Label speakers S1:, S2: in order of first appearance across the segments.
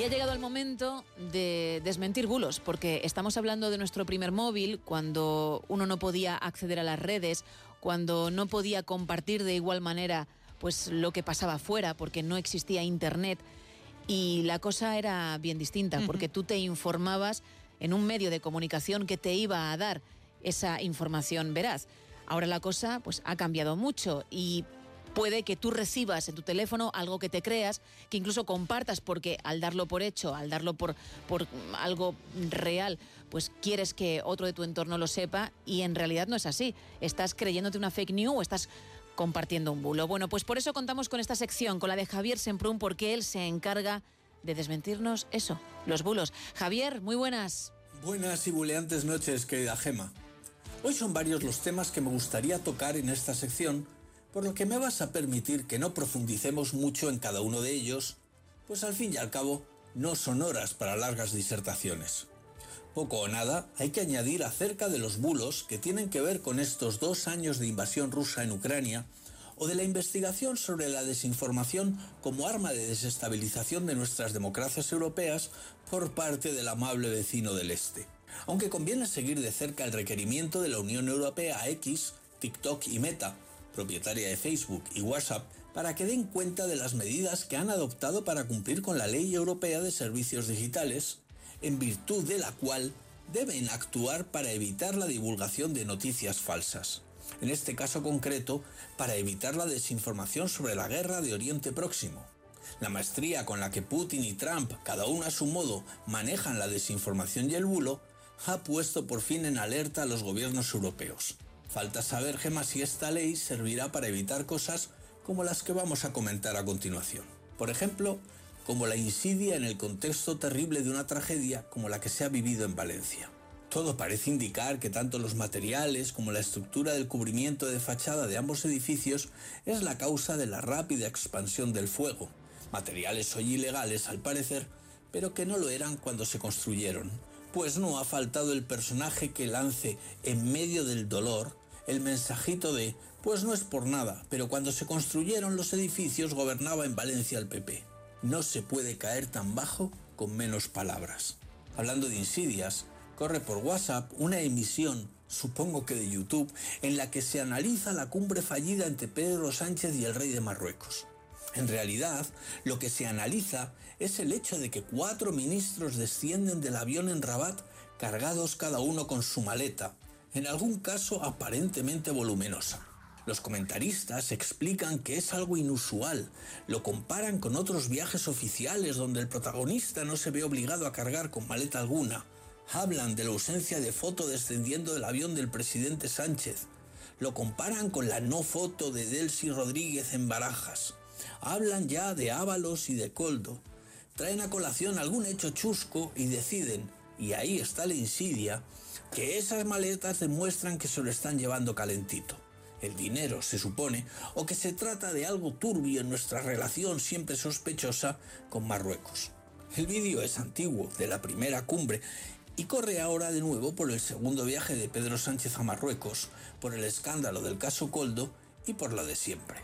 S1: Y ha llegado el momento de desmentir bulos, porque estamos hablando de nuestro primer móvil, cuando uno no podía acceder a las redes, cuando no podía compartir de igual manera pues lo que pasaba afuera, porque no existía internet. Y la cosa era bien distinta, porque tú te informabas en un medio de comunicación que te iba a dar esa información veraz. Ahora la cosa pues ha cambiado mucho y puede que tú recibas en tu teléfono algo que te creas, que incluso compartas porque al darlo por hecho, al darlo por, algo real, pues quieres que otro de tu entorno lo sepa y en realidad no es así. Estás creyéndote una fake news o estás compartiendo un bulo. Bueno, pues por eso contamos con esta sección, con la de Javier Semprún, porque él se encarga de desmentirnos eso, los bulos. Javier, muy buenas.
S2: Buenas y buleantes noches, querida Gema. Hoy son varios los temas que me gustaría tocar en esta sección, por lo que me vas a permitir que no profundicemos mucho en cada uno de ellos, pues al fin y al cabo no son horas para largas disertaciones. Poco o nada hay que añadir acerca de los bulos que tienen que ver con estos dos años de invasión rusa en Ucrania o de la investigación sobre la desinformación como arma de desestabilización de nuestras democracias europeas por parte del amable vecino del Este. Aunque conviene seguir de cerca el requerimiento de la Unión Europea a X, TikTok y Meta, propietaria de Facebook y WhatsApp, para que den cuenta de las medidas que han adoptado para cumplir con la Ley Europea de Servicios Digitales, en virtud de la cual deben actuar para evitar la divulgación de noticias falsas en este caso concreto, para evitar la desinformación sobre la guerra de Oriente Próximo. La maestría con la que Putin y Trump, cada uno a su modo, manejan la desinformación y el bulo, ha puesto por fin en alerta a los gobiernos europeos. Falta saber, Gema, si esta ley servirá para evitar cosas como las que vamos a comentar a continuación. Por ejemplo, como la insidia en el contexto terrible de una tragedia como la que se ha vivido en Valencia. Todo parece indicar que tanto los materiales como la estructura del cubrimiento de fachada de ambos edificios es la causa de la rápida expansión del fuego. Materiales hoy ilegales al parecer, pero que no lo eran cuando se construyeron, pues no ha faltado el personaje que lance en medio del dolor el mensajito de pues no es por nada, pero cuando se construyeron los edificios gobernaba en Valencia el PP. No se puede caer tan bajo con menos palabras. Hablando de insidias, corre por WhatsApp una emisión, supongo que de YouTube, en la que se analiza la cumbre fallida entre Pedro Sánchez y el rey de Marruecos. En realidad, lo que se analiza es el hecho de que cuatro ministros descienden del avión en Rabat cargados cada uno con su maleta, en algún caso aparentemente voluminosa. Los comentaristas explican que es algo inusual, lo comparan con otros viajes oficiales donde el protagonista no se ve obligado a cargar con maleta alguna, hablan de la ausencia de foto descendiendo del avión del presidente Sánchez. Lo comparan con la no foto de Delcy Rodríguez en Barajas. Hablan ya de Ábalos y de Coldo. Traen a colación algún hecho chusco y deciden, y ahí está la insidia, que esas maletas demuestran que se lo están llevando calentito. El dinero, se supone, o que se trata de algo turbio en nuestra relación siempre sospechosa con Marruecos. El vídeo es antiguo, de la primera cumbre, y corre ahora de nuevo por el segundo viaje de Pedro Sánchez a Marruecos, por el escándalo del caso Coldo y por lo de siempre.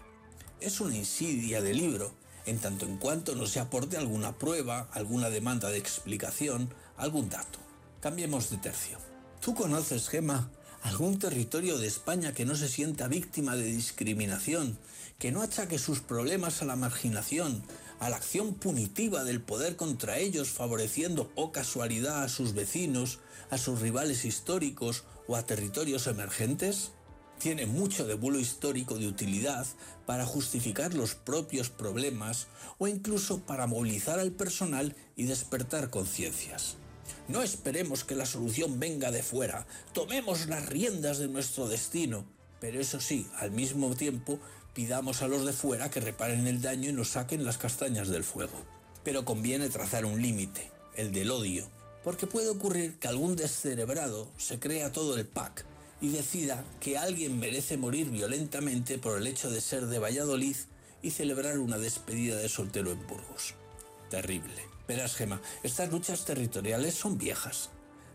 S2: Es una insidia de libro, en tanto en cuanto no se aporte alguna prueba, alguna demanda de explicación, algún dato. Cambiemos de tercio. ¿Tú conoces, Gema, algún territorio de España que no se sienta víctima de discriminación, que no achaque sus problemas a la marginación, a la acción punitiva del poder contra ellos, favoreciendo o casualidad a sus vecinos, a sus rivales históricos o a territorios emergentes? Tiene mucho de bulo histórico de utilidad para justificar los propios problemas o incluso para movilizar al personal y despertar conciencias. No esperemos que la solución venga de fuera, tomemos las riendas de nuestro destino, pero eso sí, al mismo tiempo pidamos a los de fuera que reparen el daño y nos saquen las castañas del fuego. Pero conviene trazar un límite, el del odio, porque puede ocurrir que algún descerebrado se crea todo el pack y decida que alguien merece morir violentamente por el hecho de ser de Valladolid y celebrar una despedida de soltero en Burgos. Terrible. Verás, Gema, estas luchas territoriales son viejas.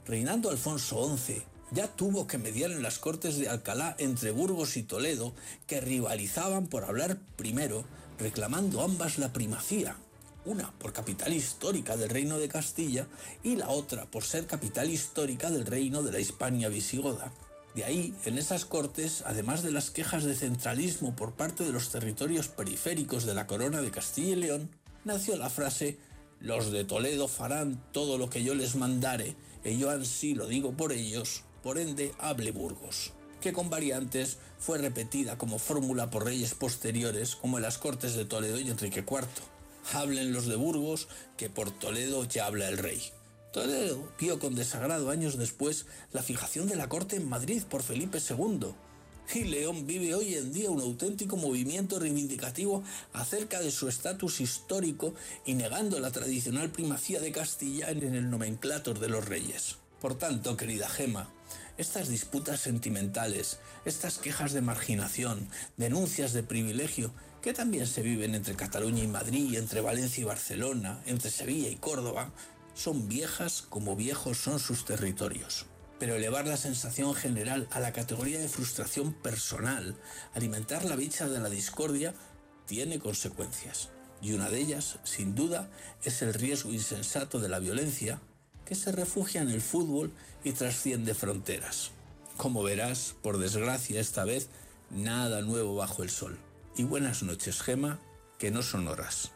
S2: Reinando Alfonso XI ya tuvo que mediar en las cortes de Alcalá entre Burgos y Toledo, que rivalizaban por hablar primero, reclamando ambas la primacía. una por capital histórica del reino de Castilla y la otra por ser capital histórica del reino de la Hispania visigoda. De ahí, en esas cortes, además de las quejas de centralismo por parte de los territorios periféricos de la corona de Castilla y León, nació la frase Los de Toledo farán todo lo que yo les mandare, y yo ansí lo digo por ellos, por ende hable Burgos, que con variantes fue repetida como fórmula por reyes posteriores como en las cortes de Toledo y Enrique IV. Hablen los de Burgos, que por Toledo ya habla el rey. Toledo vio con desagrado años después la fijación de la corte en Madrid por Felipe II. Y León vive hoy en día un auténtico movimiento reivindicativo acerca de su estatus histórico y negando la tradicional primacía de Castilla en el nomenclator de los reyes. Por tanto, querida Gema, estas disputas sentimentales, estas quejas de marginación, denuncias de privilegio, que también se viven entre Cataluña y Madrid, entre Valencia y Barcelona, entre Sevilla y Córdoba, son viejas como viejos son sus territorios. Pero elevar la sensación general a la categoría de frustración personal, alimentar la bicha de la discordia, tiene consecuencias. Y una de ellas, sin duda, es el riesgo insensato de la violencia que se refugia en el fútbol y trasciende fronteras. Como verás, por desgracia esta vez, nada nuevo bajo el sol. Y buenas noches, Gema, que no son horas.